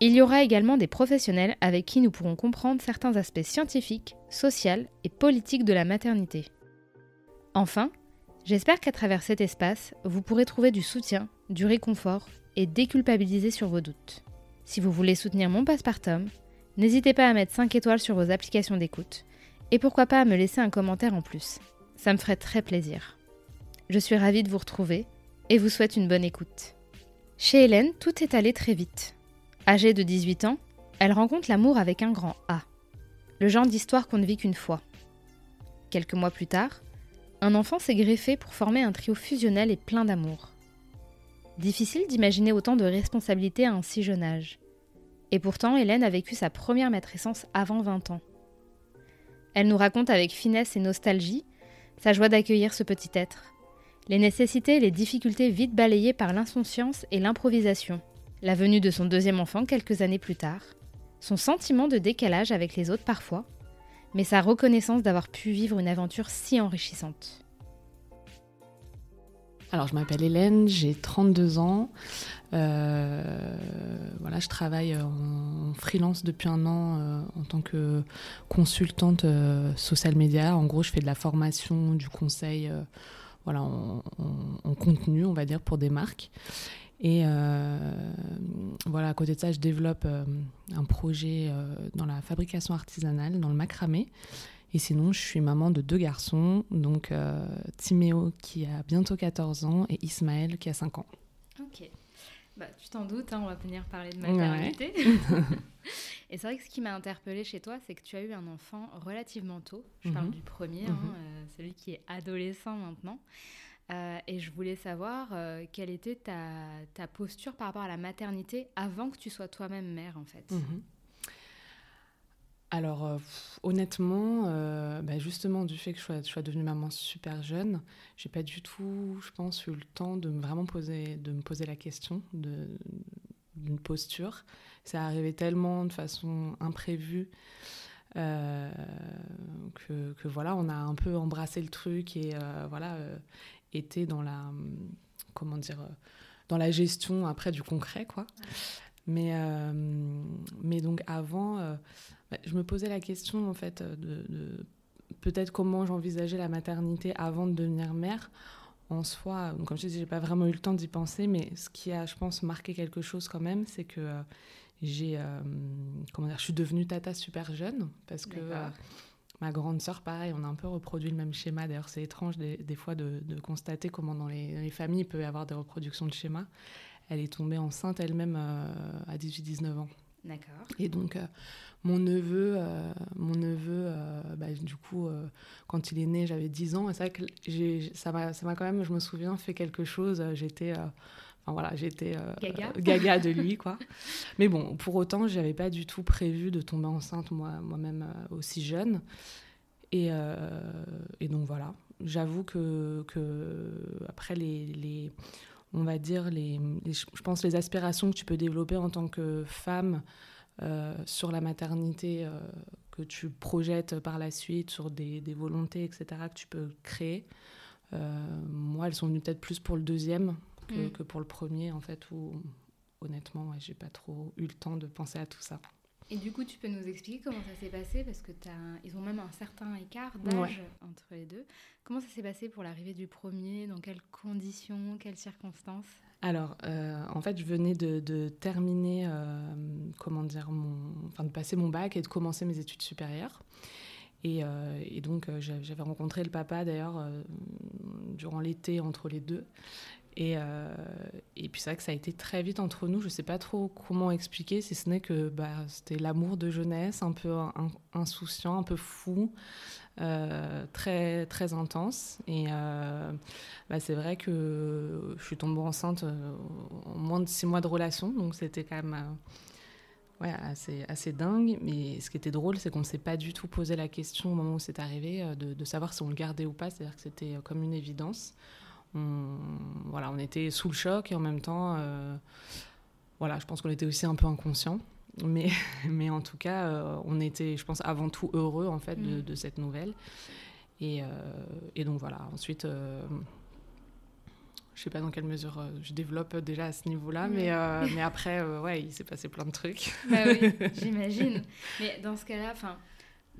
Il y aura également des professionnels avec qui nous pourrons comprendre certains aspects scientifiques, sociaux et politiques de la maternité. Enfin, j'espère qu'à travers cet espace, vous pourrez trouver du soutien, du réconfort et déculpabiliser sur vos doutes. Si vous voulez soutenir mon postpartum, n'hésitez pas à mettre 5 étoiles sur vos applications d'écoute et pourquoi pas à me laisser un commentaire en plus. Ça me ferait très plaisir. Je suis ravie de vous retrouver et vous souhaite une bonne écoute. Chez Hélène, tout est allé très vite. Âgée de 18 ans, elle rencontre l'amour avec un grand A. Le genre d'histoire qu'on ne vit qu'une fois. Quelques mois plus tard, un enfant s'est greffé pour former un trio fusionnel et plein d'amour. Difficile d'imaginer autant de responsabilités à un si jeune âge. Et pourtant, Hélène a vécu sa première matrescence avant 20 ans. Elle nous raconte avec finesse et nostalgie sa joie d'accueillir ce petit être, les nécessités et les difficultés vite balayées par l'insouciance et l'improvisation, la venue de son deuxième enfant quelques années plus tard, son sentiment de décalage avec les autres parfois, mais sa reconnaissance d'avoir pu vivre une aventure si enrichissante. Alors, je m'appelle Hélène, j'ai 32 ans. Euh, voilà, je travaille en freelance depuis un an euh, en tant que consultante euh, social media. En gros, je fais de la formation, du conseil, voilà, en, contenu, on va dire, pour des marques. Et voilà, à côté de ça, je développe un projet dans la fabrication artisanale, dans le macramé. Et sinon, je suis maman de deux garçons, donc euh, Timéo qui a bientôt 14 ans et Ismaël qui a 5 ans. Ok. Bah, tu t'en doutes, hein, on va venir parler de maternité. et c'est vrai que ce qui m'a interpellée chez toi, c'est que tu as eu un enfant relativement tôt. Je parle mhm. du premier, hein, mhm. euh, celui qui est adolescent maintenant. Euh, et je voulais savoir quelle était ta, posture par rapport à la maternité avant que tu sois toi-même mère, en fait. Mhm. Alors, euh, honnêtement, euh, bah, justement, du fait que je sois, devenue maman super jeune, j'ai pas du tout, je pense, eu le temps de me vraiment poser, de me poser la question d'une posture. Ça arrivé tellement de façon imprévue euh, que, voilà, on a un peu embrassé le truc et voilà, été dans la, comment dire, dans la gestion après du concret, quoi. Mais, mais donc avant bah, je me posais la question en fait euh, de, peut-être comment j'envisageais la maternité avant de devenir mère. En soi, comme je disais, j'ai pas vraiment eu le temps d'y penser, mais ce qui a, je pense, marqué quelque chose quand même, c'est que euh, j'ai, euh, comment dire, je suis devenue tata super jeune parce que ma grande sœur, pareil, on a un peu reproduit le même schéma. D'ailleurs, c'est étrange des, fois de, constater comment dans les, familles il peut y avoir des reproductions de schémas. Elle est tombée enceinte elle-même à 18-19 ans. D'accord. Et donc, mon neveu, euh, mon neveu euh, bah, du coup, euh, quand il est né, j'avais 10 ans. Et c'est vrai que ça m'a quand même, je me souviens, fait quelque chose. J'étais. Enfin, voilà, j'étais gaga. gaga. de lui, quoi. Mais bon, pour autant, j'avais pas du tout prévu de tomber enceinte moi, moi-même aussi jeune. Et, et donc voilà, j'avoue que, que, après les, les, on va dire les, je pense les aspirations que tu peux développer en tant que femme sur la maternité euh, que tu projettes par la suite, sur des, volontés, etc., que tu peux créer. Euh, moi, elles sont venues peut-être plus pour le deuxième que, mm. pour le premier, en fait, où honnêtement, j'ai pas trop eu le temps de penser à tout ça. Et du coup, tu peux nous expliquer comment ça s'est passé Parce que ils ont même un certain écart d'âge entre les deux. Comment ça s'est passé pour l'arrivée du premier? Dans quelles conditions? Quelles circonstances? Alors, euh, en fait, je venais de, terminer, euh, comment dire, enfin, de passer mon bac et de commencer mes études supérieures. Et, euh, donc, j'avais rencontré le papa d'ailleurs durant l'été entre les deux. Et, et puis c'est vrai que ça a été très vite entre nous. Je ne sais pas trop comment expliquer, si ce n'est que bah, c'était l'amour de jeunesse, un peu insouciant, un peu fou. Euh, très, très intense. Et euh, bah, c'est vrai que je suis tombée enceinte euh, en moins de six mois de relation, donc c'était quand même assez, assez dingue. Mais ce qui était drôle, c'est qu'on ne s'est pas du tout posé la question au moment où c'est arrivé de, de, savoir si on le gardait ou pas. C'est-à-dire que c'était comme une évidence. On, voilà, on était sous le choc et en même temps, voilà, je pense qu'on était aussi un peu inconscient. Mais, mais en tout cas, on était, je pense, avant tout heureux en fait de, mm. de cette nouvelle. Et, et, donc voilà, ensuite, je sais pas dans quelle mesure euh, je développe déjà à ce niveau-là, mais, euh, mais après, euh, ouais, il s'est passé plein de trucs. Bah oui, j'imagine. Mais dans ce cas-là, enfin,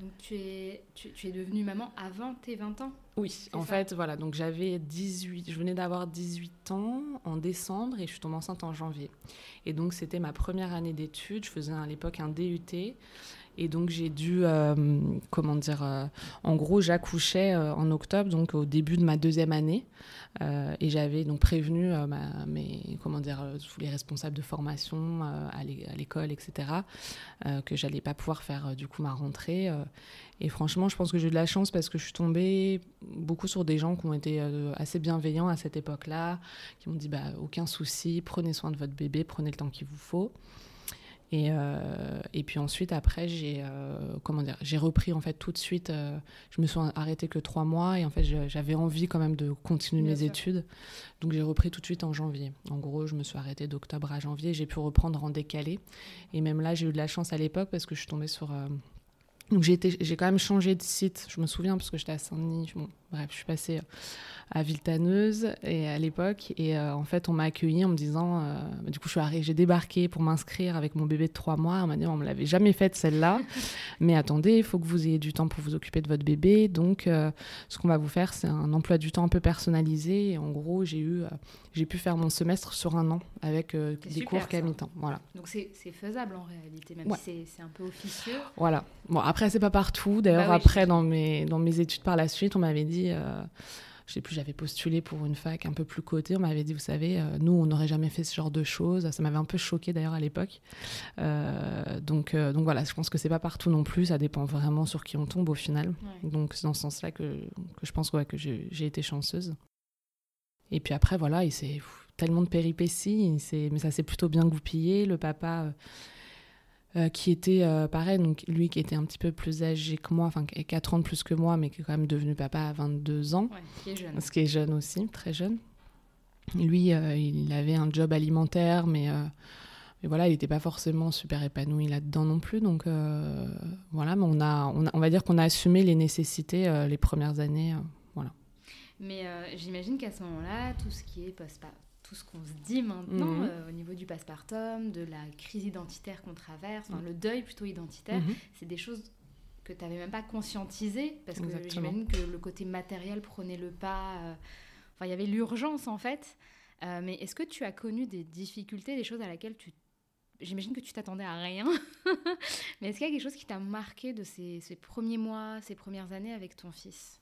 donc tu es, tu, es devenue maman avant tes 20 ans? Oui, en fait, voilà. Donc j'avais 18, je venais d'avoir 18 ans en décembre et je suis tombée enceinte en janvier. Et donc c'était ma première année d'études. Je faisais à l'époque un DUT. Et donc j'ai dû, euh, comment dire, euh, en gros j'accouchais euh, en octobre, donc au début de ma deuxième année. et j'avais donc prévenu mes, comment dire, tous les responsables de formation à l'école, etc., que j'allais pas pouvoir faire du coup ma rentrée. et franchement, je pense que j'ai eu de la chance parce que je suis tombée beaucoup sur des gens qui ont été assez bienveillants à cette époque-là, qui m'ont dit bah, aucun souci, prenez soin de votre bébé, prenez le temps qu'il vous faut. Et, euh, et puis ensuite, après, j'ai euh, comment dire, j'ai repris en fait tout de suite. Euh, je me suis arrêtée que trois mois et en fait, j'avais envie quand même de continuer mes études. Donc j'ai repris tout de suite en janvier. En gros, je me suis arrêtée d'octobre à janvier. J'ai pu reprendre en décalé. Et même là, j'ai eu de la chance à l'époque parce que je suis tombée sur donc j'ai quand même changé de site. Je me souviens parce que j'étais à Saint-Denis. Bon, bref, je suis passée à Viltaneuse et à l'époque. Et euh, en fait on m'a accueilli en me disant euh, bah, du coup je suis j'ai débarqué pour m'inscrire avec mon bébé de trois mois. On m'a dit on me l'avait jamais faite celle-là. Mais attendez il faut que vous ayez du temps pour vous occuper de votre bébé. Donc euh, ce qu'on va vous faire c'est un emploi du temps un peu personnalisé. Et en gros j'ai eu j'ai pu faire mon semestre sur un an avec des cours qu'à mi-temps voilà. Donc c'est faisable en réalité même si c'est un peu officieux. Voilà. Bon après c'est pas partout. D'ailleurs bah après dans mes dans mes études par la suite on m'avait dit je sais plus, j'avais postulé pour une fac un peu plus cotée. On m'avait dit, vous savez, euh, nous, on n'aurait jamais fait ce genre de choses. Ça m'avait un peu choqué d'ailleurs à l'époque. Euh, donc, euh, donc voilà, je pense que c'est pas partout non plus. Ça dépend vraiment sur qui on tombe au final. Donc c'est dans ce sens-là que, que, je pense ouais, que j'ai été chanceuse. Et puis après, voilà, il s'est tellement de péripéties, mais ça s'est plutôt bien goupillé. Le papa euh, qui était euh, pareil, donc lui qui était un petit peu plus âgé que moi, enfin 4 ans de plus que moi, mais qui est quand même devenu papa à 22 ans. qui est jeune. Ce qui est jeune aussi, très jeune. Lui, euh, il avait un job alimentaire, mais, mais voilà, il n'était pas forcément super épanoui là-dedans non plus. Donc voilà, mais on, a, on, a, on va dire qu'on a assumé les nécessités les premières années. voilà. Mais j'imagine qu'à ce moment-là, tout ce qui est post tout ce qu'on se dit maintenant mhm. euh, au niveau du passepartum, de la crise identitaire qu'on traverse, le deuil plutôt identitaire, mhm. c'est des choses que tu n'avais même pas conscientisées, parce que j'imagine que le côté matériel prenait le pas. Euh, enfin, il y avait l'urgence en fait. Euh, mais est-ce que tu as connu des difficultés, des choses à laquelle tu J'imagine que tu t'attendais à rien. mais est-ce qu'il y a quelque chose qui t'a marqué de ces, ces, premiers mois, ces premières années avec ton fils?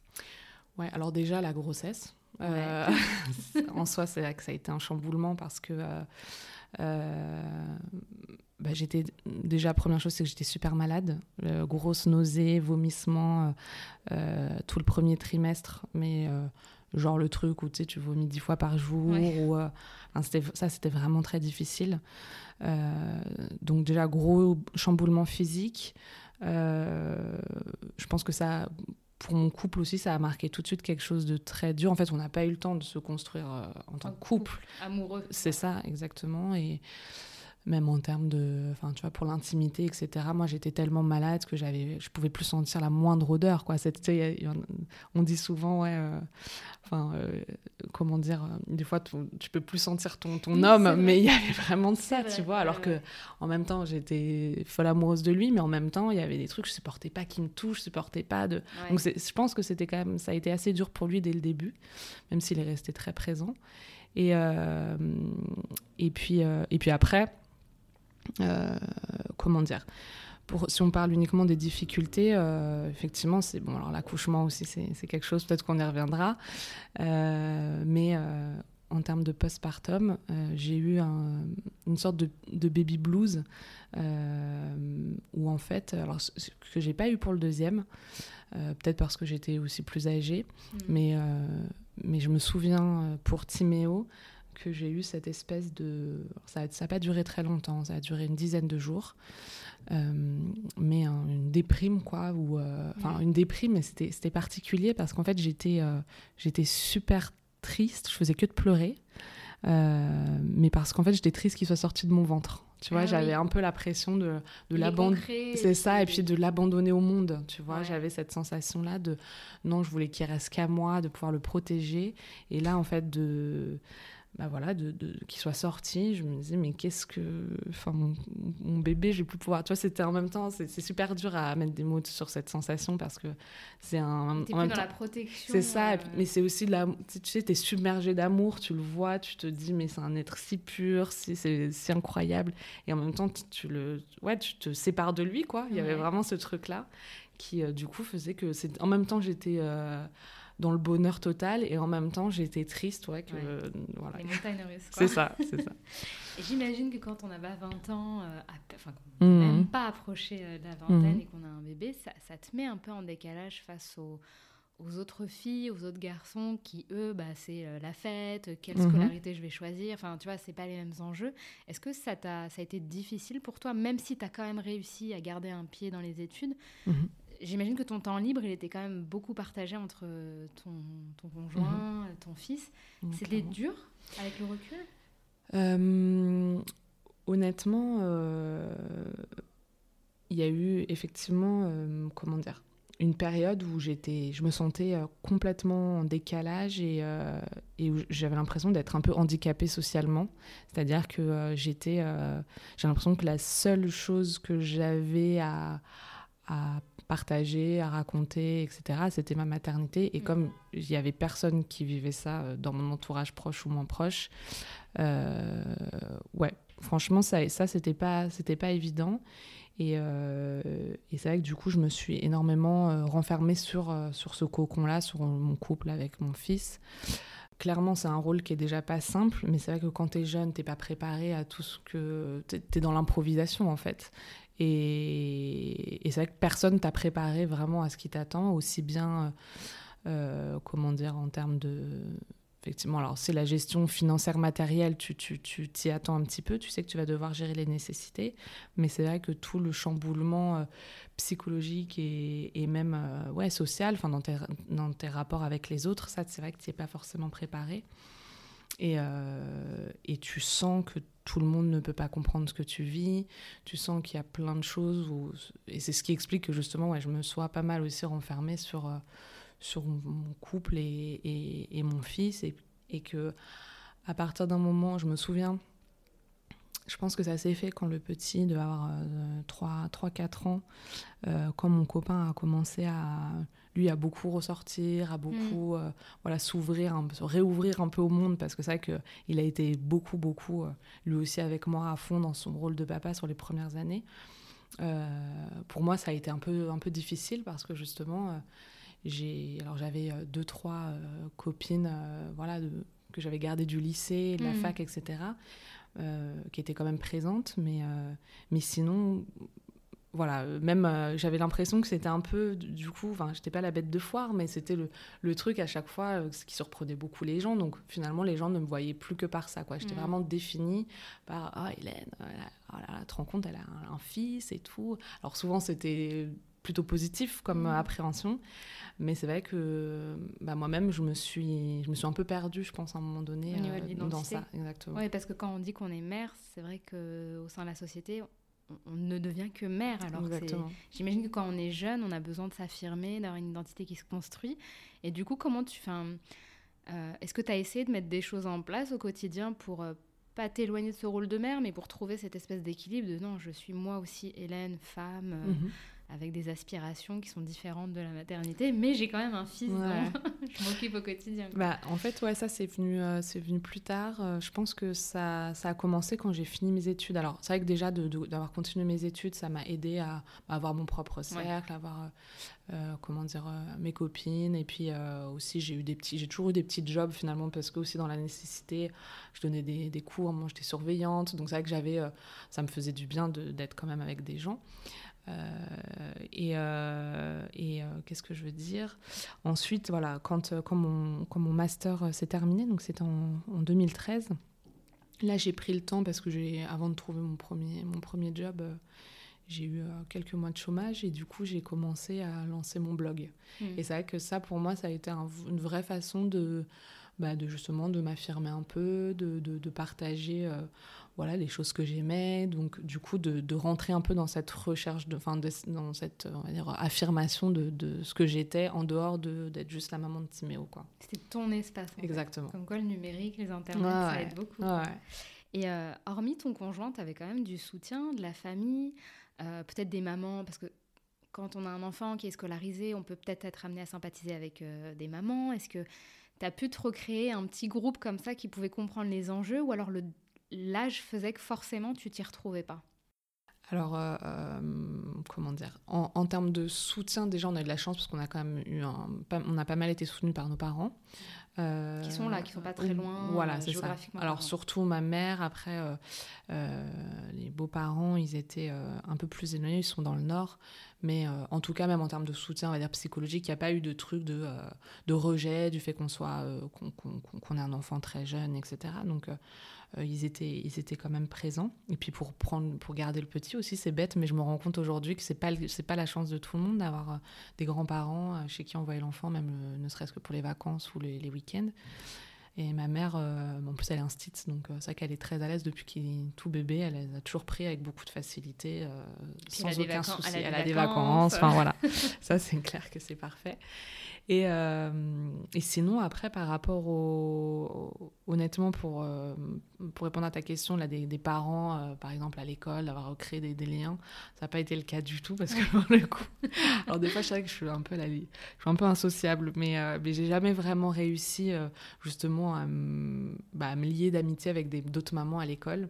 Ouais, alors déjà la grossesse. Euh, en soi, c'est que ça a été un chamboulement parce que euh, euh, bah, j'étais déjà première chose, c'est que j'étais super malade, grosse nausée, vomissement tout le premier trimestre, mais genre le truc où tu sais, tu vomis dix fois par jour. Ou, ça, c'était vraiment très difficile. donc déjà gros chamboulement physique. je pense que ça pour mon couple aussi, ça a marqué tout de suite quelque chose de très dur. En fait, on n'a pas eu le temps de se construire euh, en tant que couple. Amoureux. C'est ça, exactement. Et même en termes de, enfin, tu vois, pour l'intimité, etc. Moi, j'étais tellement malade que j'avais, je pouvais plus sentir la moindre odeur, quoi. Cette, on dit souvent, ouais, euh, enfin, euh, comment dire, euh, des fois, tu peux plus sentir ton, ton homme, mais il y avait vraiment de ça, tu vois. Alors que, en même temps, j'étais folle amoureuse de lui, mais en même temps, il y avait des trucs, je supportais pas qu'il me touche, je supportais pas de. Donc, je pense que c'était quand même, ça a été assez dur pour lui dès le début, même s'il est resté très présent. Et, et, puis, et puis après, comment dire? Pour, si on parle uniquement des difficultés, euh, effectivement, c'est bon. Alors l'accouchement aussi, c'est quelque chose. Peut-être qu'on y reviendra. Euh, mais en termes de postpartum, j'ai eu une sorte de, baby blues où en fait, alors que j'ai pas eu pour le deuxième, peut-être parce que j'étais aussi plus âgée, mm. mais mais je me souviens pour Timéo que j'ai eu cette espèce de... Ça n'a pas duré très longtemps, ça a duré une dizaine de jours. Euh, mais une déprime, quoi. Ou, euh, enfin, une déprime, mais c'était particulier parce qu'en fait, j'étais j'étais super triste, je faisais que de pleurer. mais parce qu'en fait, j'étais triste qu'il soit sorti de mon ventre. Tu vois, ah j'avais un peu la pression de, de l'abandonner. C'est ça, et puis de l'abandonner au monde. Tu vois, j'avais cette sensation-là de non, je voulais qu'il reste qu'à moi, de pouvoir le protéger. Et là, en fait, de bah voilà, de, de qu'il soit sorti, je me disais, mais qu'est-ce que. Enfin, mon, bébé, je vais plus pouvoir. Tu vois, c'était en même temps, c'est super dur à mettre des mots sur cette sensation parce que c'est un. en même dans la protection. C'est ça, euh, mais c'est aussi de la. Tu sais, tu es submergé d'amour, tu le vois, tu te dis, mais c'est un être si pur, c'est si incroyable. Et en même temps, tu, le. Ouais, tu te sépares de lui, quoi. Il y avait vraiment ce truc-là qui, euh, du coup, faisait que. c'est En même temps, j'étais. Euh, dans le bonheur total et en même temps j'étais triste ouais que voilà. les montagnes russes c'est ça c'est ça j'imagine que quand on n'a pas 20 ans euh, enfin qu'on mmh. même pas approché euh, de la vingtaine mmh. et qu'on a un bébé ça, ça, te met un peu en décalage face aux, aux autres filles aux autres garçons qui eux bah c'est euh, la fête quelle mmh. scolarité je vais choisir enfin tu vois c'est pas les mêmes enjeux est-ce que ça t'a ça a été difficile pour toi même si tu as quand même réussi à garder un pied dans les études J'imagine que ton temps libre, il était quand même beaucoup partagé entre ton, ton conjoint, mhm. ton fils. C'était dur avec le recul? Euh, Honnêtement, euh, il y a eu effectivement, euh, comment dire, une période où j'étais, je me sentais complètement en décalage et, et où j'avais l'impression d'être un peu handicapée socialement. C'est-à-dire que j'étais, j'ai l'impression que la seule chose que j'avais à, à partager, à raconter, etc. C'était ma maternité. Et comme il n'y avait personne qui vivait ça euh, dans mon entourage proche ou moins proche, euh, ouais, franchement, ça, ça c'était pas, pas évident. Et, euh, et c'est vrai que du coup, je me suis énormément renfermée sur, sur ce cocon-là, sur mon couple avec mon fils. Clairement, c'est un rôle qui est déjà pas simple, mais c'est vrai que quand tu es jeune, tu pas préparé à tout ce que. Tu es dans l'improvisation en fait. Et, c'est vrai que personne t'a préparé vraiment à ce qui t'attend, aussi bien, euh, comment dire, en termes de... Effectivement, alors c'est la gestion financière matérielle, tu t'y tu, t'y attends un petit peu, tu sais que tu vas devoir gérer les nécessités, mais c'est vrai que tout le chamboulement euh, psychologique et, et même euh, ouais, social, dans tes, dans tes rapports avec les autres, ça c'est vrai que tu n'y es pas forcément préparé. Et, et tu sens que tout le monde ne peut pas comprendre ce que tu vis. Tu sens qu'il y a plein de choses. Et c'est ce qui explique que justement, ouais, je me sois pas mal aussi renfermée sur, euh, sur mon couple et, et, mon fils. Et, et, que à partir d'un moment, je me souviens, je pense que ça s'est fait quand le petit devait avoir 3-4 ans, euh, quand mon copain a commencé à lui à beaucoup ressortir, à beaucoup mm. euh, voilà s'ouvrir, se réouvrir un peu au monde parce que c'est vrai qu'il a été beaucoup beaucoup euh, lui aussi avec moi à fond dans son rôle de papa sur les premières années. Euh, pour moi, ça a été un peu un peu difficile parce que justement j'ai alors j'avais deux trois copines voilà que j'avais gardées du lycée, de la mm. fac, etc. qui étaient quand même présentes, mais mais sinon voilà, euh, même euh, j'avais l'impression que c'était un peu, du coup, enfin, j'étais pas la bête de foire, mais c'était le, le, truc à chaque fois euh, ce qui surprenait beaucoup les gens. Donc finalement, les gens ne me voyaient plus que par ça, quoi. J'étais mm. vraiment définie par Ah, Hélène, oh là, tu te rends compte, elle a un, fils et tout. Alors souvent, c'était plutôt positif comme mm. appréhension, mais c'est vrai que bah, moi-même, je me suis, je me suis un peu perdue, je pense, à un moment donné, dans ça, exactement. Oui, parce que quand on dit qu'on est mère, c'est vrai que au sein de la société on ne devient que mère. Alors j'imagine que quand on est jeune, on a besoin de s'affirmer, d'avoir une identité qui se construit. Et du coup, comment tu fais euh, Est-ce que tu as essayé de mettre des choses en place au quotidien pour euh, pas t'éloigner de ce rôle de mère, mais pour trouver cette espèce d'équilibre de non, je suis moi aussi Hélène, femme, euh, mhm avec des aspirations qui sont différentes de la maternité, mais j'ai quand même un fils je m'occupe au quotidien. Bah, en fait, ouais, ça c'est venu, euh, c'est venu plus tard. Euh, je pense que ça, ça a commencé quand j'ai fini mes études. Alors, c'est vrai que déjà d'avoir continué mes études, ça m'a aidé à, avoir mon propre cercle, à avoir euh, comment dire mes copines, et puis aussi j'ai eu des petits, j'ai toujours eu des petits jobs finalement parce que aussi dans la nécessité, je donnais des, des cours, moi j'étais surveillante, donc c'est vrai que j'avais, ça me faisait du bien d'être quand même avec des gens. Et, et qu'est-ce que je veux dire? Ensuite, voilà, quand, quand, mon, quand mon master s'est terminé, donc c'était en, en 2013, là j'ai pris le temps parce que j'ai, avant de trouver mon premier, mon premier job, j'ai eu euh, quelques mois de chômage et du coup j'ai commencé à lancer mon blog. Hmm. Et c'est vrai que ça pour moi ça a été une vraie façon de, bah, de justement de m'affirmer un peu, de, de, partager euh, voilà les choses que j'aimais, donc du coup de, de, rentrer un peu dans cette recherche, de, fin, dans cette on va dire, affirmation de, de ce que j'étais en dehors d'être juste la maman de Timéo. C'était ton espace. Exactement. Comme quoi le numérique, les internets, ça aide beaucoup. Et euh, hormis ton conjoint, tu avais quand même du soutien de la famille. Euh, peut-être des mamans, parce que quand on a un enfant qui est scolarisé, on peut peut-être être amené à sympathiser avec euh, des mamans. Est-ce que tu as pu te recréer un petit groupe comme ça qui pouvait comprendre les enjeux ou alors l'âge faisait que forcément tu t'y retrouvais pas? Alors, euh, comment dire? En, en, termes de soutien, déjà, on a eu de la chance parce qu'on a quand même eu un, on a pas mal été soutenu par nos parents. Euh, qui sont là, qui sont pas très loin voilà, euh, c'est ça. Alors surtout ma mère, après euh, les beaux-parents, ils étaient un peu plus éloignés, ils sont dans le nord, mais en tout cas même en termes de soutien, on va dire psychologique, il n'y a pas eu de truc de, de rejet du fait qu'on soit qu'on ait un enfant très jeune, etc. Donc euh, ils, étaient, ils étaient quand même présents. Et puis pour, prendre, pour garder le petit aussi, c'est bête, mais je me rends compte aujourd'hui que ce n'est pas, pas la chance de tout le monde d'avoir euh, des grands-parents euh, chez qui envoyer l'enfant, même ne serait-ce que pour les vacances ou les, week-ends. Et ma mère, en plus, elle est instite, donc c'est vrai qu'elle est très à l'aise depuis qu'il est tout bébé. Elle a toujours pris avec beaucoup de facilité, sans aucun souci. Elle a, des, vacances. Enfin voilà, ça c'est clair que c'est parfait. Et, euh, et, sinon, après, par rapport au. Honnêtement, pour, euh, pour répondre à ta question, là, des, des parents, euh, par exemple, à l'école, d'avoir recréé des, des, liens, ça n'a pas été le cas du tout parce que pour le coup. Alors, des fois, je sais que je suis un peu, la, je suis un peu insociable, mais, mais j'ai jamais vraiment réussi, justement, à, bah, me lier d'amitié avec d'autres mamans à l'école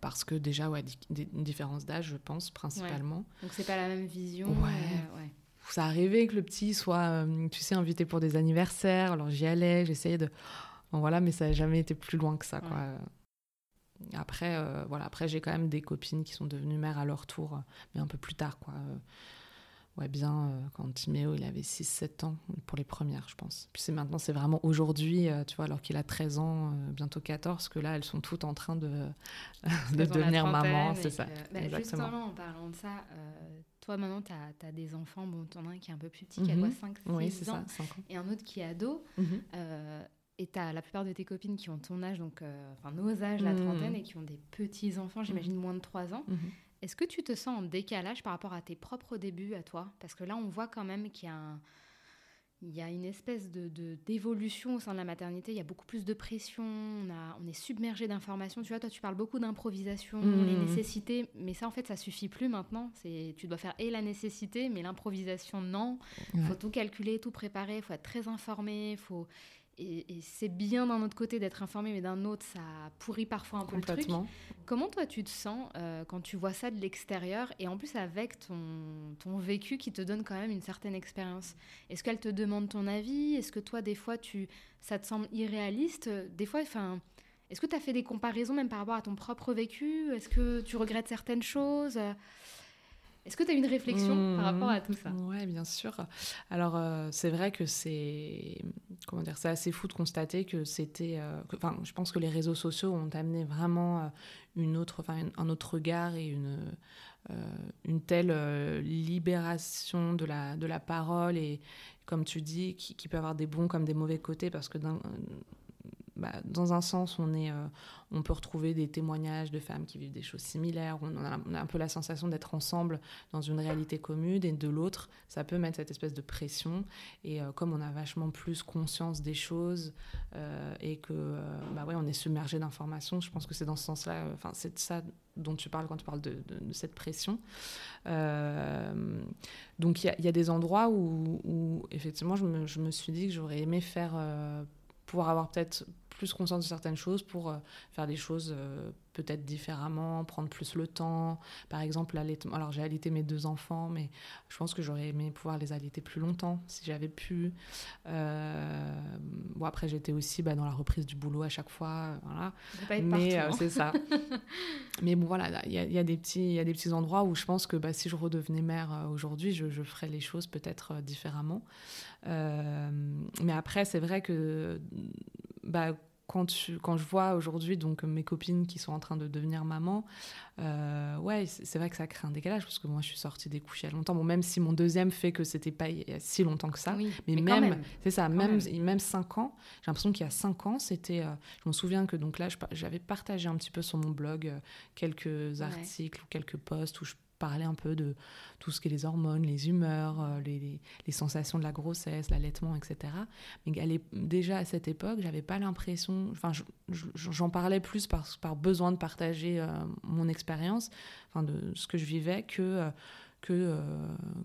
parce que déjà, ouais, des, une différence d'âge, je pense, principalement. Ouais. Donc, c'est pas la même vision. Ouais. ouais ça arrivait que le petit soit, euh, tu sais, invité pour des anniversaires. Alors j'y allais, j'essayais de. Bon, voilà, mais ça n'a jamais été plus loin que ça, quoi. Après, euh, voilà, après j'ai quand même des copines qui sont devenues mères à leur tour, mais un peu plus tard, quoi. Ouais, bien, euh, quand Timéo, il avait 6-7 ans pour les premières, je pense. Puis c'est maintenant, c'est vraiment aujourd'hui, tu vois, alors qu'il a 13 ans, bientôt 14, que là, elles sont toutes en train de, de devenir maman, c'est ça. Bah, justement, en parlant de ça, toi, maintenant, tu as, des enfants. Bon, tu en as un qui est un peu plus petit, qui a quoi, 5, mhm. oui, ans, ça, 5 ans. Et un autre qui est ado. Mhm. Euh, et tu as la plupart de tes copines qui ont ton âge, donc euh, enfin nos âges, la mhm. trentaine, et qui ont des petits-enfants, j'imagine moins de 3 ans. Est-ce que tu te sens en décalage par rapport à tes propres débuts à toi? Parce que là, on voit quand même qu'il y a un il y a une espèce de, d'évolution au sein de la maternité. Il y a beaucoup plus de pression. On, a, on est submergé d'informations. Tu vois, toi, tu parles beaucoup d'improvisation, mmh. les nécessités. Mais ça, en fait, ça suffit plus maintenant. C'est, tu dois faire et la nécessité, mais l'improvisation, non. Il faut tout calculer, tout préparer. Il faut être très informé. faut et, c'est bien d'un autre côté d'être informé, mais d'un autre, ça pourrit parfois un peu le truc. Comment toi tu te sens euh, quand tu vois ça de l'extérieur et en plus avec ton, ton vécu qui te donne quand même une certaine expérience? Est-ce qu'elle te demande ton avis? Est-ce que toi, des fois, tu, ça te semble irréaliste? Des fois, enfin. Est-ce que tu as fait des comparaisons même par rapport à ton propre vécu? Est-ce que tu regrettes certaines choses? Est-ce que tu as une réflexion par rapport à tout ça? Oui, bien sûr. Alors, euh, c'est vrai que c'est comment dire, c'est assez fou de constater que c'était. Euh, enfin, je pense que les réseaux sociaux ont amené vraiment euh, une autre, un autre regard et une une telle libération de la de la parole et comme tu dis, qui, peut avoir des bons comme des mauvais côtés parce que bah, dans un sens, euh, on peut retrouver des témoignages de femmes qui vivent des choses similaires, on a, un peu la sensation d'être ensemble dans une réalité commune, et de l'autre, ça peut mettre cette espèce de pression. Et euh, comme on a vachement plus conscience des choses euh, et que bah ouais, on est submergé d'informations, je pense que c'est dans ce sens-là, enfin c'est ça dont tu parles quand tu parles de, cette pression. donc il y, a des endroits où, effectivement je me, je me, suis dit que j'aurais aimé faire pouvoir avoir peut-être plus conscience de certaines choses pour euh, faire des choses euh, peut-être différemment, prendre plus le temps. Par exemple, l'allaitement. Alors, j'ai allaité mes deux enfants, mais je pense que j'aurais aimé pouvoir les allaiter plus longtemps si j'avais pu. Euh, bon, après, j'étais aussi bah, dans la reprise du boulot à chaque fois. Voilà. Pas être mais hein. c'est ça. mais bon, voilà, il y a, il y, a des petits- il y a des petits endroits où je pense que bah, si je redevenais mère aujourd'hui, je, je ferais les choses peut-être différemment. Euh, mais après, c'est vrai que bah, quand, tu- quand je vois aujourd'hui donc mes copines qui sont en train de devenir maman, euh, ouais, c'est vrai que ça crée un décalage parce que moi je suis sortie des couches il y a longtemps. Bon, même si mon deuxième fait que c'était pas il y a si longtemps que ça, Oui, mais, quand même, c'est ça, même, même. même 5 ans, j'ai l'impression qu'il y a 5 ans, c'était. euh, je me souviens que donc là, j'avais partagé un petit peu sur mon blog euh, quelques articles ou quelques posts où je parlais un peu de tout ce qui est les hormones, les humeurs, euh, les, sensations de la grossesse, l'allaitement, etc. Mais déjà à cette époque, j'avais pas l'impression. Enfin, je- je- j'en parlais plus par, par besoin de partager euh, mon expérience, enfin de ce que je vivais, que. euh, que, euh,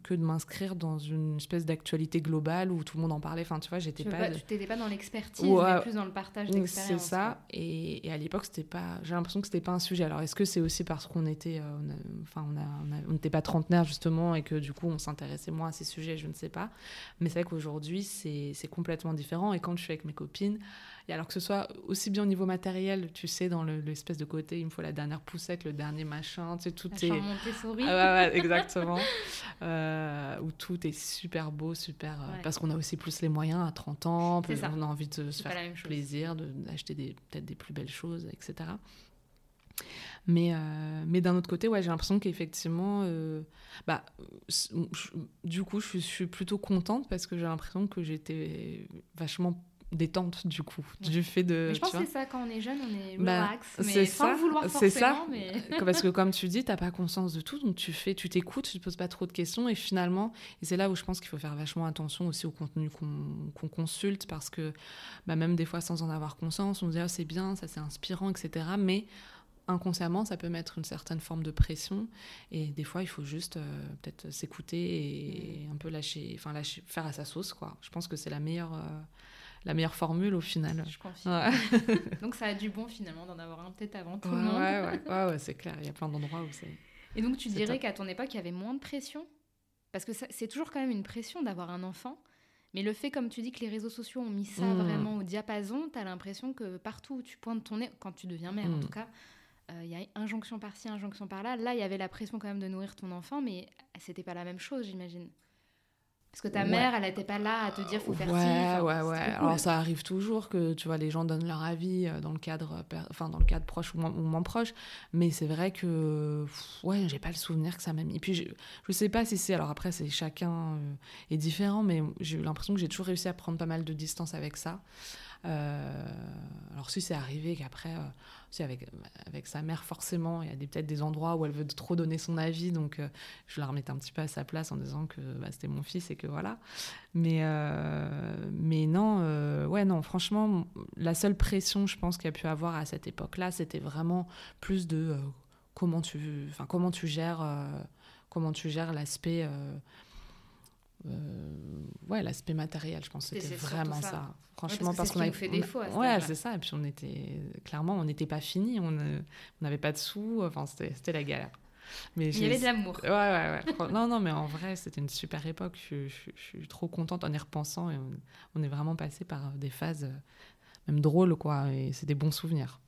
que de m'inscrire dans une espèce d'actualité globale où tout le monde en parlait. Enfin, tu vois, j'étais pas. pas, de- tu t'étais pas dans l'expertise, Ouais. mais plus dans le partage c'est d'expérience. ça. Et, et à l'époque, c'était pas. J'ai l'impression que c'était pas un sujet. Alors, est-ce que c'est aussi parce qu'on était, euh, on a- enfin, on n'était pas trentenaire justement et que du coup, on s'intéressait moins à ces sujets. Je ne sais pas. Mais c'est vrai qu'aujourd'hui, c'est c'est complètement différent. Et quand je suis avec mes copines, et alors que ce soit aussi bien au niveau matériel, tu sais, dans le- l'espèce de côté, il me faut la dernière poussette, le dernier machin, tu sais, tout La est. Montessori. Ah ouais, ouais, exactement. Euh, où tout est super beau, super. euh, Ouais. Parce qu'on a aussi plus les moyens à 30 ans, ça. on a envie de se faire plaisir, de- d'acheter des- peut-être des plus belles choses, etc. Mais, euh, mais d'un autre côté, ouais, j'ai l'impression qu'effectivement, euh, bah, je- du coup, je suis plutôt contente parce que j'ai l'impression que j'étais vachement détente du coup, Ouais. du fait de. Mais je pense que c'est ça, quand on est jeune, on est Bah, relax, c'est mais sans ça, le vouloir c'est ça. forcément. Mais... parce que comme tu dis, t'as pas conscience de tout, donc tu fais, tu t'écoutes, tu te poses pas trop de questions, et finalement, et c'est là où je pense qu'il faut faire vachement attention aussi au contenu qu'on consulte, parce que bah, même des fois sans en avoir conscience, on se dit ah, c'est bien, ça c'est inspirant, etc. Mais inconsciemment, ça peut mettre une certaine forme de pression, et des fois, il faut juste euh, peut-être s'écouter et un peu lâcher, enfin lâcher, faire à sa sauce, quoi. Je pense que c'est la meilleure, euh, la meilleure formule au final. Je confirme. Ouais. Donc ça a du bon finalement d'en avoir un peut-être avant tout Ouais, le monde. ouais, ouais, c'est clair. Il y a plein d'endroits où c'est. Et donc tu dirais qu'à ton époque, il y avait moins de pression? Parce que c'est toujours quand même une pression d'avoir un enfant. Mais le fait, comme tu dis, que les réseaux sociaux ont mis ça Mm. vraiment au diapason, tu as l'impression que partout où tu pointes ton nez, quand tu deviens mère en Mm. tout cas, euh, il y a injonction par-ci, injonction par-là. Là, il y avait la pression quand même de nourrir ton enfant, mais c'était pas la même chose, j'imagine. Parce que ta Ouais. mère, elle n'était pas là à te dire faut faire ouais, ci. enfin, ouais, ouais. cool. Alors ça arrive toujours que tu vois les gens donnent leur avis euh, dans le cadre, enfin dans le cadre proche ou moins, ou moins proche, mais c'est vrai que pff, ouais, j'ai pas le souvenir que ça m'a mis. Et puis je, je sais pas si c'est alors après c'est chacun euh, est différent, mais j'ai eu l'impression que j'ai toujours réussi à prendre pas mal de distance avec ça. Euh, alors si c'est arrivé qu'après, euh, si avec avec sa mère forcément, il y a peut-être des endroits où elle veut trop donner son avis, donc euh, je la remettais un petit peu à sa place en disant que bah, c'était mon fils et que voilà. Mais, mais non, ouais, non, franchement, la seule pression, je pense, qu'il y a pu avoir à cette époque-là, c'était vraiment plus de comment, tu, comment tu gères, comment tu gères l'aspect. Ouais, l'aspect matériel, je pense c'était vraiment ça. Franchement, parce qu'on qui avait fait défaut à Ouais, c'est ça. Et puis on était clairement, on n'était pas fini, on euh, n'avait pas de sous. Enfin, c'était la galère. Mais Il y j'ai- avait de l'amour. Ouais, ouais, non, non, mais en vrai, c'était une super époque. Je, je- je suis trop contente en y repensant. Et on, on est vraiment passé par des phases, euh, même drôles, quoi. Et c'est des bons souvenirs.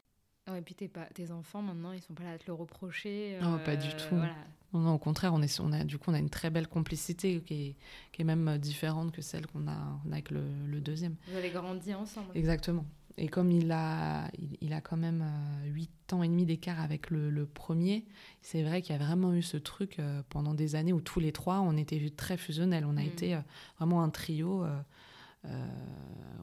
Et puis tes, tes enfants, maintenant, ils sont pas là à te le reprocher. Non, pas du euh, tout. Voilà. Non, non, au contraire, on est, on a, du coup, on a une très belle complicité qui est, qui est même euh, différente que celle qu'on a, on a avec le, le deuxième. Vous avez grandi ensemble. Exactement. Et comme il a, il, il a quand même euh, 8 ans et demi d'écart avec le, le premier, c'est vrai qu'il y a vraiment eu ce truc euh, pendant des années où tous les trois, on était très fusionnels. On a Mm. été vraiment un trio. Euh,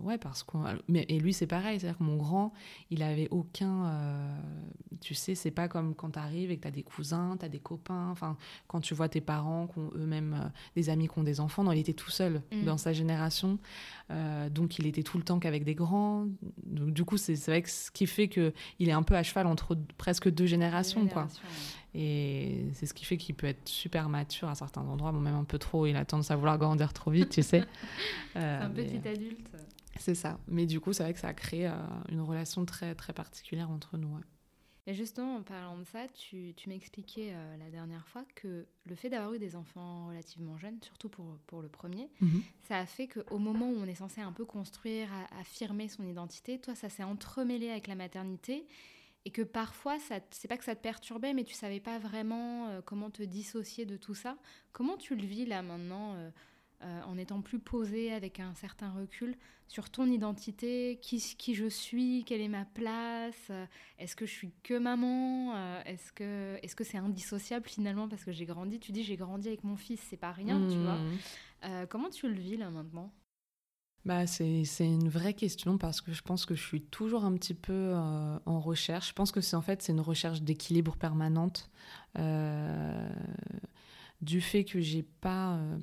ouais, parce qu'on. Et lui, c'est pareil. C'est-à-dire que mon grand, il avait aucun. euh, tu sais, c'est pas comme quand tu arrives et que tu as des cousins, tu as des copains. Enfin, quand tu vois tes parents qui ont eux-mêmes euh, des amis qui ont des enfants. Non, il était tout seul Mm. dans sa génération. Donc, il était tout le temps qu'avec des grands. Donc, du coup, c'est vrai que ce qui fait qu'il est un peu à cheval entre presque deux générations, quoi. Ouais. Et c'est ce qui fait qu'il peut être super mature à certains endroits, bon, même un peu trop. Il a tendance à vouloir grandir trop vite, tu sais. Euh, un mais- petit adulte. C'est ça. Mais du coup, c'est vrai que ça a créé une relation très, très particulière entre nous. Et justement, en parlant de ça, tu, tu m'expliquais euh, la dernière fois que le fait d'avoir eu des enfants relativement jeunes, surtout pour, pour le premier, mhm. ça a fait qu'au moment où on est censé un peu construire, affirmer son identité, toi, ça s'est entremêlé avec la maternité et que parfois, c'est pas que ça te perturbait, mais tu savais pas vraiment euh, comment te dissocier de tout ça. Comment tu le vis là maintenant euh, euh, en étant plus posé avec un certain recul sur ton identité, qui, qui je suis, quelle est ma place, est-ce que je suis que maman, est-ce que est-ce que c'est indissociable finalement parce que j'ai grandi? Tu dis j'ai grandi avec mon fils, c'est pas rien, tu vois. Mmh. comment tu le vis là maintenant? Bah, c'est une vraie question parce que je pense que je suis toujours un petit peu en recherche. Je pense que c'est en fait une recherche d'équilibre permanente du fait que j'ai pas, euh,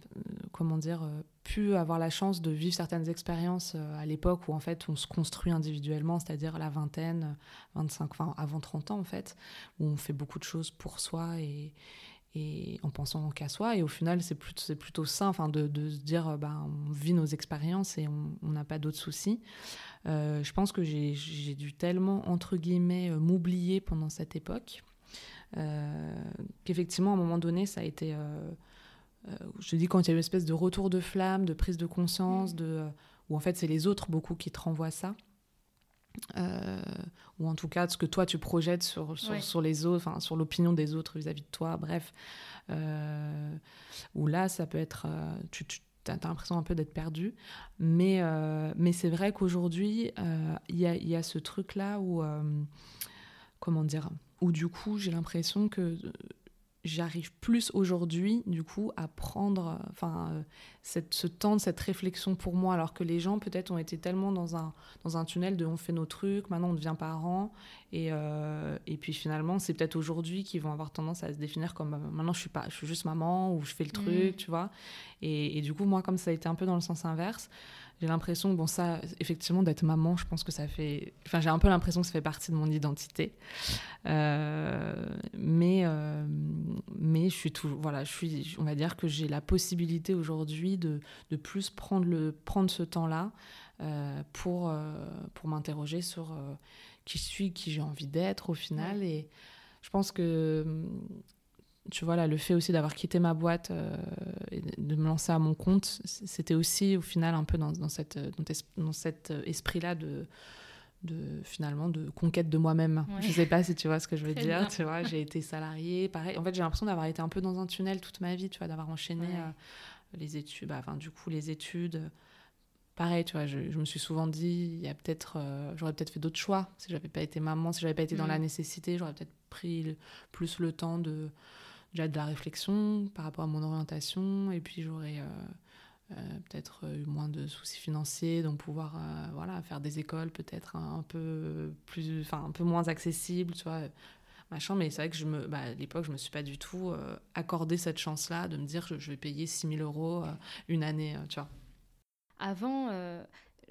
comment dire, euh, pu avoir la chance de vivre certaines expériences euh, à l'époque où en fait on se construit individuellement, c'est-à-dire la vingtaine, 25, enfin avant 30 ans en fait, où on fait beaucoup de choses pour soi et, et en pensant qu'à soi. Et au final, c'est plutôt, plutôt sain enfin, de, de, se dire bah, on vit nos expériences et on n'a pas d'autres soucis. je pense que j'ai, dû tellement, entre guillemets, m'oublier pendant cette époque euh, qu'effectivement, à un moment donné, ça a été. Euh, euh, je dis, quand il y a une espèce de retour de flamme, de prise de conscience, mm. de, où en fait, c'est les autres beaucoup qui te renvoient ça. Ou en tout cas ce que toi tu projettes sur, sur, les autres, enfin, sur l'opinion des autres vis-à-vis de toi, bref. Euh, où là, ça peut être. tu, tu as l'impression un peu d'être perdu. Mais, mais c'est vrai qu'aujourd'hui, il y, y, a ce truc-là où. comment dire où du coup j'ai l'impression que euh, j'arrive plus aujourd'hui du coup à prendre enfin euh, cette, ce temps de cette réflexion pour moi alors que les gens peut-être ont été tellement dans un, dans un tunnel de on fait nos trucs maintenant on devient parent et, euh, et puis finalement c'est peut-être aujourd'hui qu'ils vont avoir tendance à se définir comme maintenant je suis pas je suis juste maman ou je fais le truc mmh. tu vois et, et, du coup moi comme ça a été un peu dans le sens inverse j'ai l'impression, bon, ça, effectivement, d'être maman, je pense que ça fait. Enfin, j'ai un peu l'impression que ça fait partie de mon identité. Euh, mais, euh, mais je suis toujours. Voilà, je suis. On va dire que j'ai la possibilité aujourd'hui de, de, plus prendre, le, prendre ce temps-là euh, pour, pour m'interroger sur qui je suis, qui j'ai envie d'être au final. Et je pense que tu vois, là, le fait aussi d'avoir quitté ma boîte euh, et de me lancer à mon compte, c'était aussi au final un peu dans, dans cette, dans, cet esprit-là de, de, finalement, de conquête de moi-même. Je sais pas si tu vois ce que je veux dire, tu vois, j'ai été salariée, pareil. En fait, j'ai l'impression d'avoir été un peu dans un tunnel toute ma vie, tu vois, d'avoir enchaîné euh, les études, bah, enfin, du coup, les études. Pareil, tu vois, je, me suis souvent dit, il y a peut-être, euh, j'aurais peut-être fait d'autres choix si j'avais pas été maman, si j'avais pas été dans la mm. nécessité, j'aurais peut-être pris plus le temps de déjà de la réflexion par rapport à mon orientation, et puis j'aurais euh, euh, peut-être eu moins de soucis financiers, donc pouvoir euh, voilà, faire des écoles peut-être un, peu plus, enfin un peu moins accessibles, tu vois, machin. Mais c'est vrai que je me, bah, à l'époque, je me suis pas du tout accordé cette chance-là de me dire je vais payer 6000 euros une année, tu vois. Avant,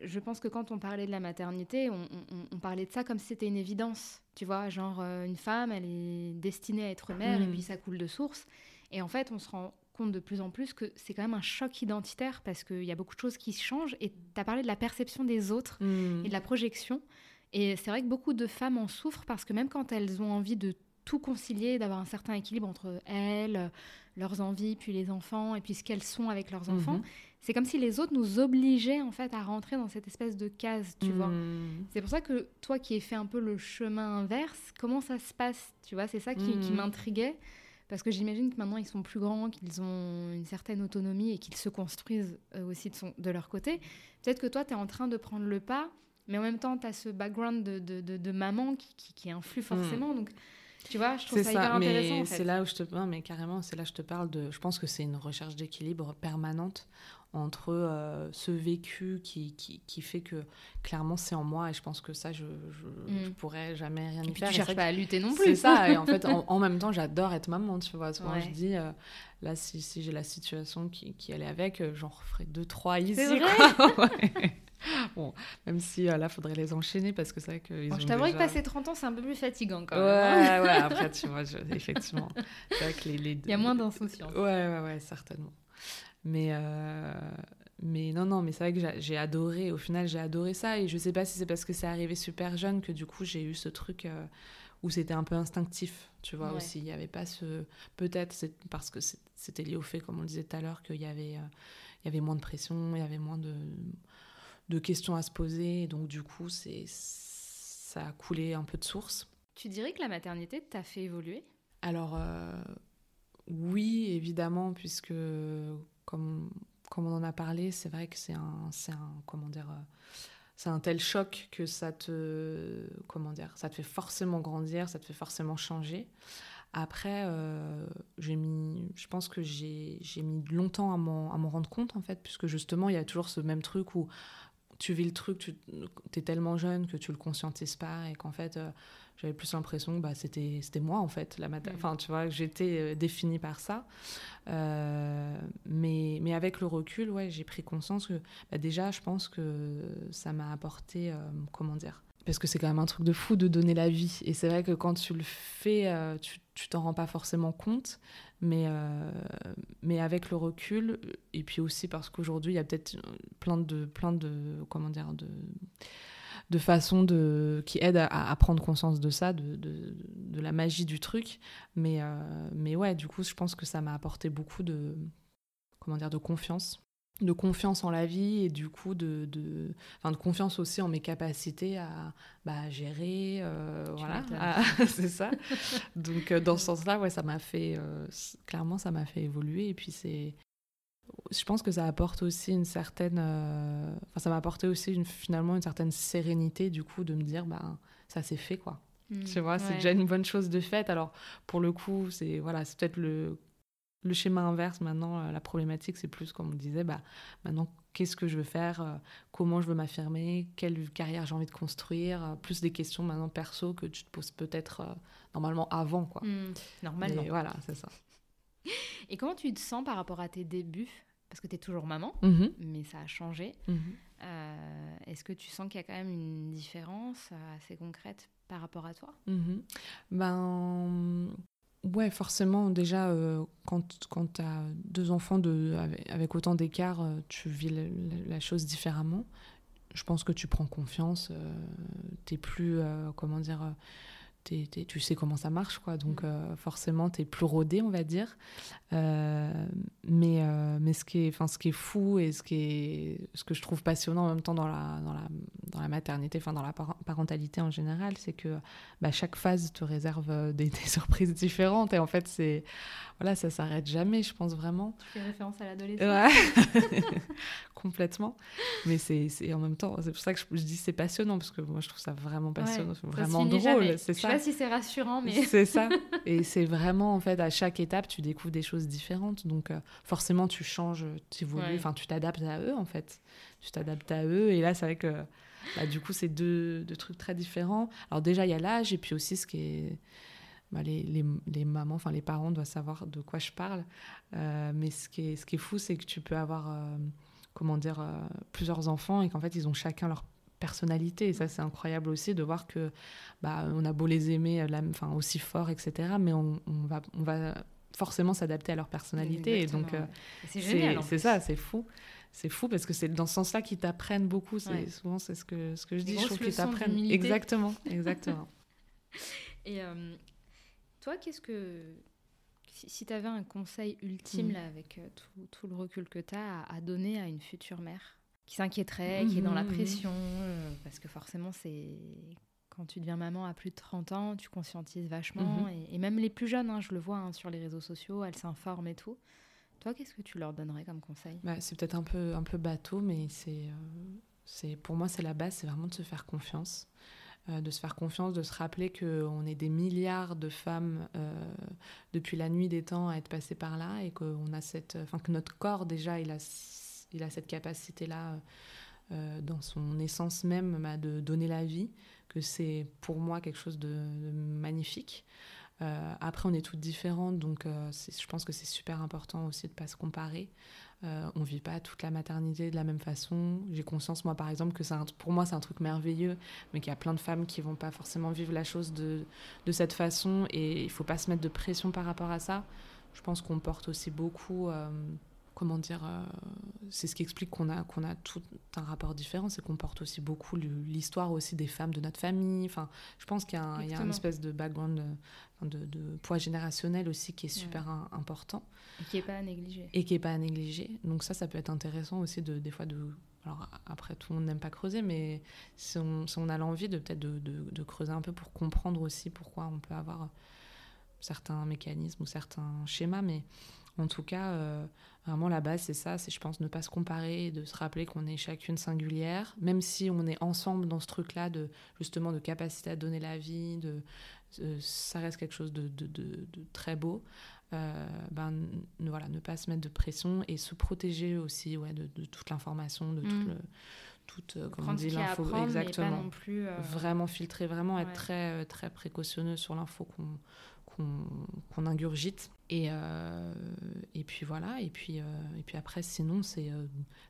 je pense que quand on parlait de la maternité, on, parlait de ça comme si c'était une évidence. Tu vois, genre euh, une femme, elle est destinée à être mère et mm. puis ça coule de source. Et en fait, on se rend compte de plus en plus que c'est quand même un choc identitaire parce qu'il y a beaucoup de choses qui changent. Et tu as parlé de la perception des autres mm. et de la projection. Et c'est vrai que beaucoup de femmes en souffrent parce que même quand elles ont envie de tout concilier, d'avoir un certain équilibre entre elles, leurs envies, puis les enfants, et puis ce qu'elles sont avec leurs enfants, mhm. C'est comme si les autres nous obligeaient en fait à rentrer dans cette espèce de case, tu vois. Mhm. C'est pour ça que toi qui as fait un peu le chemin inverse, comment ça se passe, tu vois, c'est ça qui, mhm. m'intriguait. Parce que j'imagine que maintenant ils sont plus grands, qu'ils ont une certaine autonomie et qu'ils se construisent aussi de, son, de leur côté. Peut-être que toi, tu es en train de prendre le pas, mais en même temps, tu as ce background de, de, de, maman qui, qui, qui influe forcément. Donc, tu vois, je trouve ça, hyper intéressant. Mais c'est là où je te non, mais carrément, c'est là je te parle de. Je pense que c'est une recherche d'équilibre permanente entre euh, ce vécu qui, qui, qui, fait que clairement c'est en moi et je pense que ça je, je, mm. pourrais jamais rien y faire. Tu cherches pas à lutter non plus. C'est ça et en fait en, même temps j'adore être maman tu vois. Souvent je dis euh, là si, si j'ai la situation qui, qui allait avec euh, j'en referai deux trois ici. C'est vrai bon, même si là, faudrait les enchaîner parce que c'est vrai que. Bon, je t'avouerais que passer 30 ans, c'est un peu plus fatigant quand même. Ouais, hein. ouais, après, tu vois, effectivement. C'est vrai que les, Il y a moins d'insouciance. Ouais, ouais, ouais, certainement. Mais, euh, mais non, non, mais c'est vrai que j'ai adoré, au final, j'ai adoré ça. Et je sais pas si c'est parce que c'est arrivé super jeune que du coup, j'ai eu ce truc euh, où c'était un peu instinctif, tu vois, aussi. Il n'y avait pas ce. Peut-être c'est parce que c'était lié au fait, comme on disait tout à l'heure, qu'il y, avait, euh, il y avait moins de pression, il y avait moins de, de questions à se poser. Et donc, du coup, ça a coulé un peu de source. Tu dirais que la maternité t'a fait évoluer? Alors, euh, oui, évidemment, puisque comme, comme on en a parlé, c'est vrai que c'est un, un, comment dire, euh, c'est un tel choc que ça te, comment dire, ça te fait forcément grandir, ça te fait forcément changer. Après, euh, j'ai mis, je pense que j'ai mis longtemps à m'en rendre compte, en fait, puisque justement, il y a toujours ce même truc où tu vis le truc, tu es tellement jeune que tu le conscientises pas et qu'en fait, j'avais plus l'impression que bah, c'était moi en fait la matin. Mm. enfin tu vois j'étais euh, définie par ça euh, mais, mais avec le recul ouais j'ai pris conscience que bah, déjà je pense que ça m'a apporté euh, comment dire parce que c'est quand même un truc de fou de donner la vie et c'est vrai que quand tu le fais tu tu t'en rends pas forcément compte mais mais avec le recul et puis aussi parce qu'aujourd'hui il y a peut-être plein de plein de comment dire de de façon de, qui aide à, prendre conscience de ça, de, de, la magie du truc. Mais, euh, mais ouais, du coup, je pense que ça m'a apporté beaucoup de, comment dire, de confiance de confiance en la vie et du coup de, de, enfin de confiance aussi en mes capacités à bah, gérer euh, voilà c'est ça donc euh, dans ce sens là ouais ça m'a fait clairement ça m'a fait évoluer et puis c'est je pense que ça apporte aussi une certaine. Euh, enfin, ça m'a apporté aussi une, finalement une certaine sérénité, du coup, de me dire, bah, ça s'est fait, quoi. Mmh, tu vois, c'est déjà une bonne chose de fait. Alors, pour le coup, c'est voilà, c'est peut-être le, le schéma inverse. Maintenant, euh, la problématique, c'est plus, comme on disait, bah, maintenant, qu'est-ce que je veux faire euh, Comment je veux m'affirmer Quelle carrière j'ai envie de construire Plus des questions maintenant perso que tu te poses peut-être normalement avant, quoi. Mmh, normalement. voilà, c'est ça. Et comment tu te sens par rapport à tes débuts? Parce que tu es toujours maman, mhm. mais ça a changé. Mhm. Euh, est-ce que tu sens qu'il y a quand même une différence assez concrète par rapport à toi? Mhm. Ben. Ouais, forcément, déjà, euh, quand, quand tu as deux enfants de, avec, autant d'écart, euh, tu vis la, chose différemment. Je pense que tu prends confiance, tu es plus, comment dire, tu sais comment ça marche, quoi. Donc, mm. euh, forcément, tu es plus rodé, on va dire. Euh, mais euh, mais ce, qui est, ce qui est fou et ce, qui est, ce que je trouve passionnant en même temps dans la, dans la, dans la maternité, enfin, dans la parentalité en général, c'est que bah, chaque phase te réserve des, des, surprises différentes. Et en fait, c'est voilà, ça s'arrête jamais, je pense vraiment. Tu fais référence à l'adolescence. Ouais. Complètement. Mais c'est en même temps, c'est pour ça que je, dis c'est passionnant, parce que moi, je trouve ça vraiment passionnant, vraiment drôle. C'est ça si c'est rassurant, mais. C'est ça. Et c'est vraiment, en fait, à chaque étape, tu découvres des choses différentes. Donc, euh, forcément, tu changes, tu évolues, enfin, tu t'adaptes à eux, en fait. Tu t'adaptes à eux. Et là, c'est vrai que, bah, du coup, c'est deux, deux, trucs très différents. Alors, déjà, il y a l'âge, et puis aussi, ce qui est. Bah, les, les, les, mamans, enfin les parents doivent savoir de quoi je parle. Euh, mais ce qui est, ce qui est fou, c'est que tu peux avoir, euh, comment dire, plusieurs enfants et qu'en fait, ils ont chacun leur personnalité. Et ça, c'est incroyable aussi de voir que bah, on a beau les aimer euh, enfin, aussi fort, etc. Mais on, va, on va forcément s'adapter à leur personnalité. et donc, euh, c'est génial. C'est ça, c'est fou. C'est fou parce que c'est dans ce sens-là qu'ils t'apprennent beaucoup. C'est souvent c'est ce que ce que je dis. Je trouve qu'ils t'apprennent. Exactement, exactement. et euh, toi, qu'est-ce que si, tu avais un conseil ultime mm. là avec tout, tout, le recul que tu as à, donner à une future mère qui s'inquiéterait, qui est dans la mhm. pression, euh, parce que forcément, c'est quand tu deviens maman à plus de 30 ans, tu conscientises vachement, mhm. et, même les plus jeunes, hein, je le vois hein, sur les réseaux sociaux, elles s'informent et tout. Toi, qu'est-ce que tu leur donnerais comme conseil? Bah, C'est peut-être un peu, un peu bateau, mais c'est, euh, c'est, pour moi, c'est la base, c'est vraiment de se faire confiance. Euh, de se faire confiance, de se rappeler qu'on est des milliards de femmes depuis la nuit des temps à être passées par là et qu'on a cette, enfin que notre corps déjà il a il a cette capacité-là euh, dans son essence même bah, de donner la vie, que c'est pour moi quelque chose de, magnifique. Euh, après, on est toutes différentes, donc euh, je pense que c'est super important aussi de ne pas se comparer. On ne vit pas toute la maternité de la même façon. J'ai conscience, moi, par exemple, que un, pour moi, c'est un truc merveilleux, mais qu'il y a plein de femmes qui vont pas forcément vivre la chose de, de cette façon, et il faut pas se mettre de pression par rapport à ça. Je pense qu'on porte aussi beaucoup comment dire, euh, c'est ce qui explique qu'on a, qu'on a tout un rapport différent, c'est qu'on porte aussi beaucoup l'histoire aussi des femmes de notre famille. Enfin, je pense qu'il y, a, une espèce de background, de, de, poids générationnel aussi qui est super important. Et qui n'est pas à négliger. Et qui n'est pas à négliger. Donc ça, ça peut être intéressant aussi de, des fois de... Alors après, tout le monde n'aime pas creuser, mais si on, si on a l'envie de peut-être de, de, creuser un peu pour comprendre aussi pourquoi on peut avoir certains mécanismes ou certains schémas, mais en tout cas, euh, vraiment la base, c'est ça, c'est je pense ne pas se comparer, de se rappeler qu'on est chacune singulière, même si on est ensemble dans ce truc-là de justement de capacité à donner la vie, de, ça reste quelque chose de, de, de, très beau. Euh, ben, ne, voilà, ne pas se mettre de pression et se protéger aussi ouais, de, toute l'information, de toute, mm. le, toute euh, on dit, l'info. Exactement. plus, Vraiment filtrer, vraiment être très, très précautionneux sur l'info qu'on qu'on ingurgite. Et, euh, et puis voilà, et puis, euh, et puis après, sinon, c'est euh,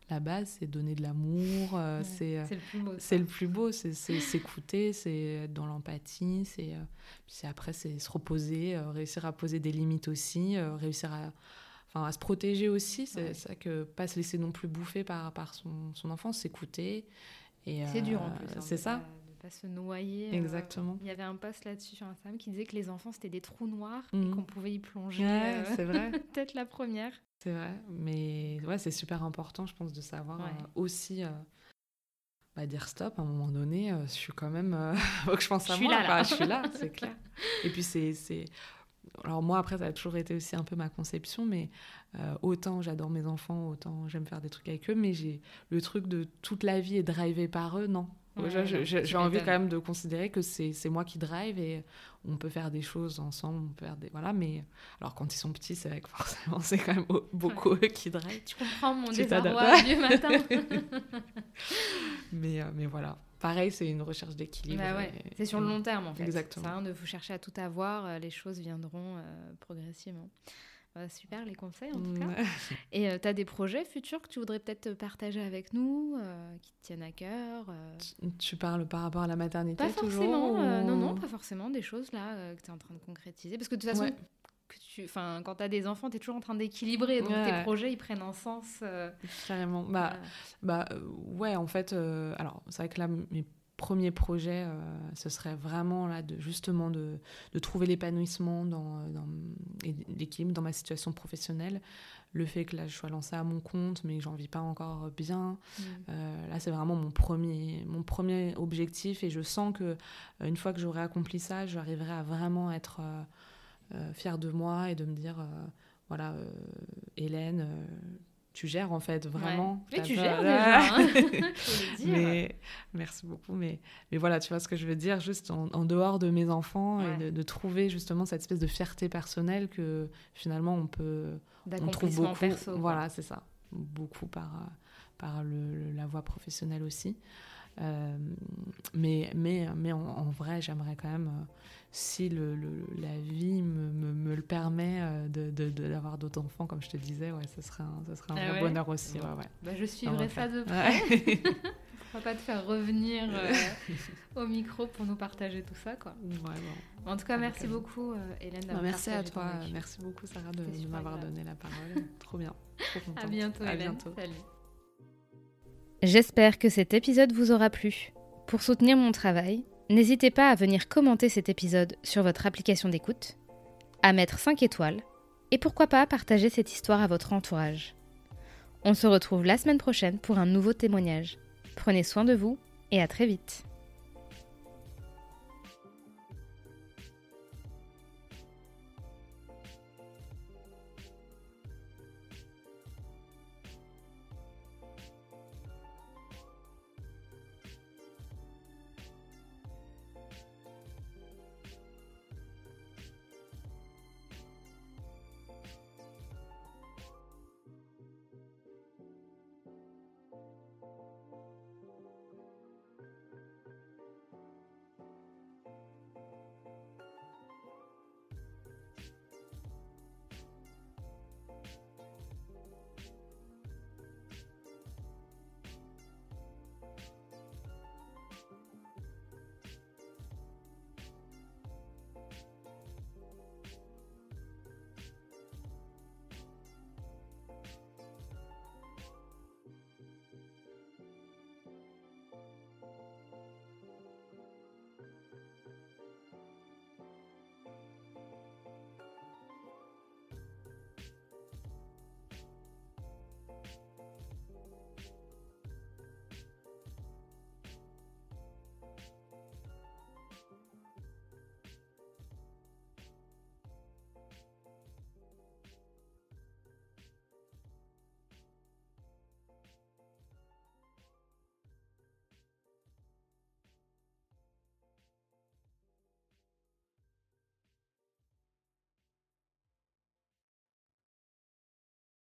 la base, c'est donner de l'amour, c'est le plus beau. C'est le plus beau, c'est s'écouter, c'est être dans l'empathie, c'est après, c'est se reposer, réussir à poser des limites aussi, réussir à, enfin, à se protéger aussi, c'est ça que pas se laisser non plus bouffer par, par son, son enfance, s'écouter. C'est dur en plus. Hein, c'est ça pas se noyer. Euh, Exactement. Il y avait un post là-dessus sur Instagram qui disait que les enfants c'était des trous noirs et mhm. qu'on pouvait y plonger. Ouais, euh, c'est vrai. Peut-être la première. C'est vrai, mais ouais, c'est super important, je pense, de savoir euh, aussi bah, dire stop à un moment donné. je suis quand même, faut que je pense à moi. Là, je suis là, c'est clair. Et puis c'est, c'est, alors moi après ça a toujours été aussi un peu ma conception, mais autant j'adore mes enfants, autant j'aime faire des trucs avec eux, mais j'ai le truc de toute la vie est drivé par eux, non j'ai envie quand même de considérer que c'est moi qui drive et on peut faire des choses ensemble, on peut faire des voilà. Mais alors quand ils sont petits, c'est vrai que forcément c'est quand même beaucoup eux qui drive. Tu comprends mon désarroi du matin. mais euh, mais voilà. Pareil, c'est une recherche d'équilibre. Bah ouais. C'est sur le long terme en fait. Exactement. Ça de vous chercher à tout avoir, euh, les choses viendront euh, progressivement. Bah, super les conseils en tout cas. Et euh, tu as des projets futurs que tu voudrais peut-être partager avec nous, euh, qui te tiennent à cœur euh? tu, parles par rapport à la maternité Pas forcément, non, non, pas forcément des choses là que tu es en train de concrétiser. Parce que de toute façon, que tu, quand tu as des enfants, tu es toujours en train d'équilibrer, donc tes projets ils prennent un sens. Carrément. Bah, bah ouais, en fait, alors c'est vrai que là, mes premier projet, euh, ce serait vraiment là de justement de, de trouver l'épanouissement dans, dans, et l'équilibre dans ma situation professionnelle. Le fait que là je sois lancée à mon compte, mais que j'en vis pas encore bien. Mm. Euh, là, c'est vraiment mon premier, mon premier objectif et je sens que euh, une fois que j'aurai accompli ça, j'arriverai à vraiment être fière de moi et de me dire voilà, Hélène tu gères en fait vraiment. Oui, tu gères déjà. Hein. mais merci beaucoup. Mais, mais voilà, tu vois ce que je veux dire, juste en, dehors de mes enfants et de, trouver justement cette espèce de fierté personnelle que finalement on peut, on trouve beaucoup. Perso, voilà, c'est ça, beaucoup par par le, la voie professionnelle aussi. Euh, mais mais mais en, vrai, j'aimerais quand même. Euh, si le, la vie me, me, le permet euh, d'avoir d'autres enfants, comme je te disais, ouais, ce serait un, ce serait un ah bonheur aussi. Ouais, ouais. Bah, je suivrai ça de près. On va pas te faire revenir euh, au micro pour nous partager tout ça. Quoi. En tout cas, merci beaucoup, euh, Hélène. Bah, merci à toi. Merci beaucoup, Sarah, de, m'avoir donné la parole. Trop bien. Trop À bientôt, à Hélène. Bientôt. Salut. J'espère que cet épisode vous aura plu. Pour soutenir mon travail, N'hésitez pas à venir commenter cet épisode sur votre application d'écoute, à mettre 5 étoiles et pourquoi pas partager cette histoire à votre entourage. On se retrouve la semaine prochaine pour un nouveau témoignage. Prenez soin de vous et à très vite.